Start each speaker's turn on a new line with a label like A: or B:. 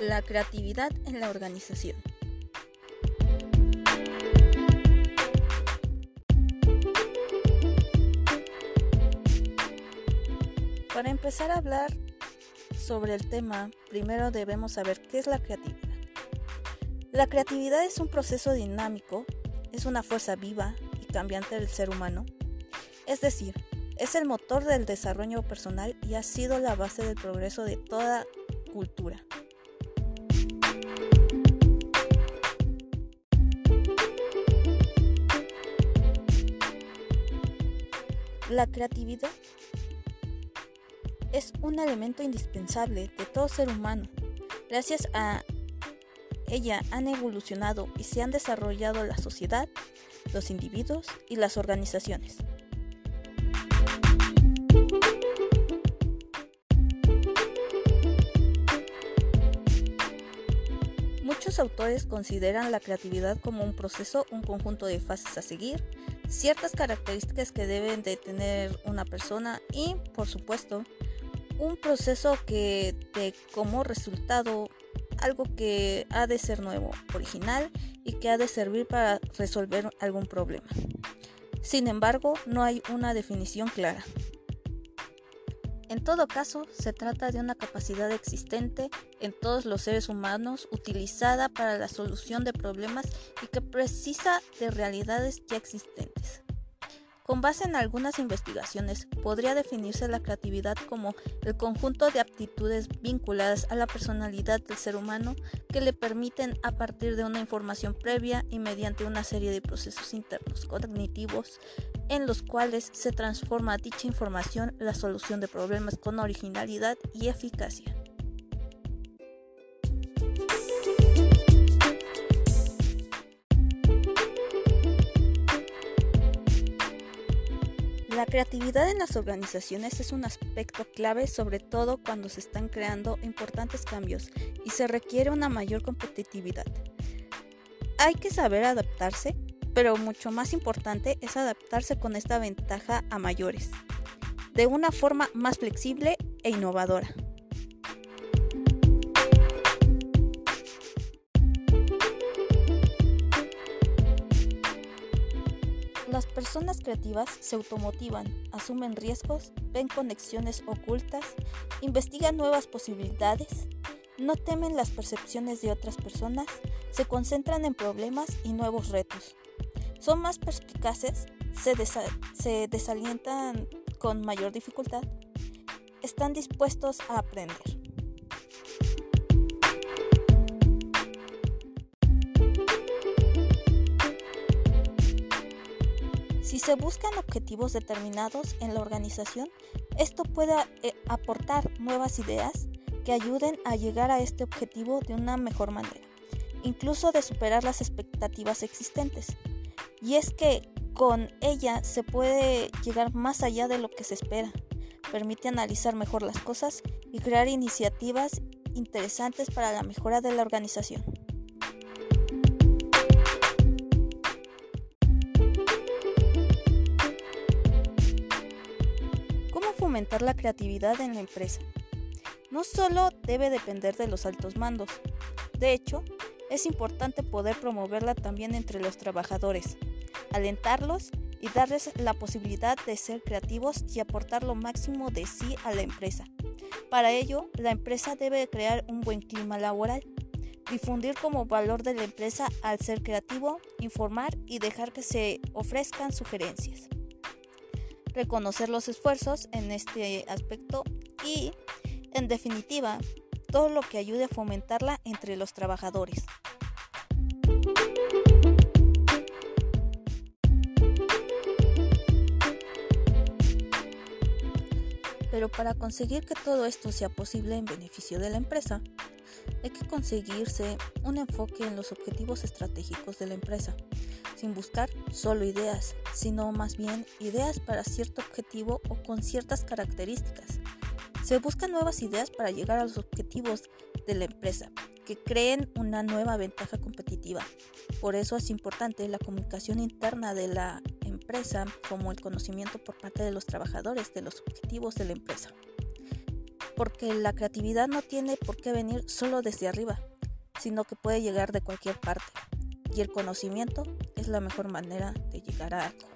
A: La creatividad en la organización. Para empezar a hablar sobre el tema, primero debemos saber qué es la creatividad. La creatividad es un proceso dinámico, es una fuerza viva y cambiante del ser humano. Es decir, es el motor del desarrollo personal y ha sido la base del progreso de toda cultura. La creatividad es un elemento indispensable de todo ser humano. Gracias a ella han evolucionado y se han desarrollado la sociedad, los individuos y las organizaciones. Autores consideran la creatividad como un proceso, un conjunto de fases a seguir, ciertas características que deben de tener una persona y, por supuesto, un proceso que de como resultado algo que ha de ser nuevo, original y que ha de servir para resolver algún problema. Sin embargo, no hay una definición clara. En todo caso, se trata de una capacidad existente en todos los seres humanos utilizada para la solución de problemas y que precisa de realidades ya existentes. Con base en algunas investigaciones, podría definirse la creatividad como el conjunto de aptitudes vinculadas a la personalidad del ser humano que le permiten a partir de una información previa y mediante una serie de procesos internos cognitivos en los cuales se transforma dicha información la solución de problemas con originalidad y eficacia. La creatividad en las organizaciones es un aspecto clave sobre todo cuando se están creando importantes cambios y se requiere una mayor competitividad. Hay que saber adaptarse, pero mucho más importante es adaptarse con esta ventaja a mayores, de una forma más flexible e innovadora. Las personas creativas se automotivan, asumen riesgos, ven conexiones ocultas, investigan nuevas posibilidades, no temen las percepciones de otras personas, se concentran en problemas y nuevos retos. Son más perspicaces, se, desalientan con mayor dificultad, están dispuestos a aprender. Si se buscan objetivos determinados en la organización, esto puede eh, aportar nuevas ideas que ayuden a llegar a este objetivo de una mejor manera, incluso de superar las expectativas existentes. Y es que con ella se puede llegar más allá de lo que se espera, permite analizar mejor las cosas y crear iniciativas interesantes para la mejora de la organización. Fomentar la creatividad en la empresa. No solo debe depender de los altos mandos, de hecho, es importante poder promoverla también entre los trabajadores, alentarlos y darles la posibilidad de ser creativos y aportar lo máximo de sí a la empresa. Para ello, la empresa debe crear un buen clima laboral, difundir como valor de la empresa al ser creativo, informar y dejar que se ofrezcan sugerencias reconocer los esfuerzos en este aspecto y, en definitiva, todo lo que ayude a fomentarla entre los trabajadores. Pero para conseguir que todo esto sea posible en beneficio de la empresa, hay que conseguirse un enfoque en los objetivos estratégicos de la empresa, sin buscar solo ideas, sino más bien ideas para cierto objetivo o con ciertas características. Se buscan nuevas ideas para llegar a los objetivos de la empresa, que creen una nueva ventaja competitiva. Por eso es importante la comunicación interna de la empresa como el conocimiento por parte de los trabajadores de los objetivos de la empresa. porque la creatividad no tiene por qué venir solo desde arriba, sino que puede llegar de cualquier parte. Y el conocimiento es la mejor manera de llegar a algo.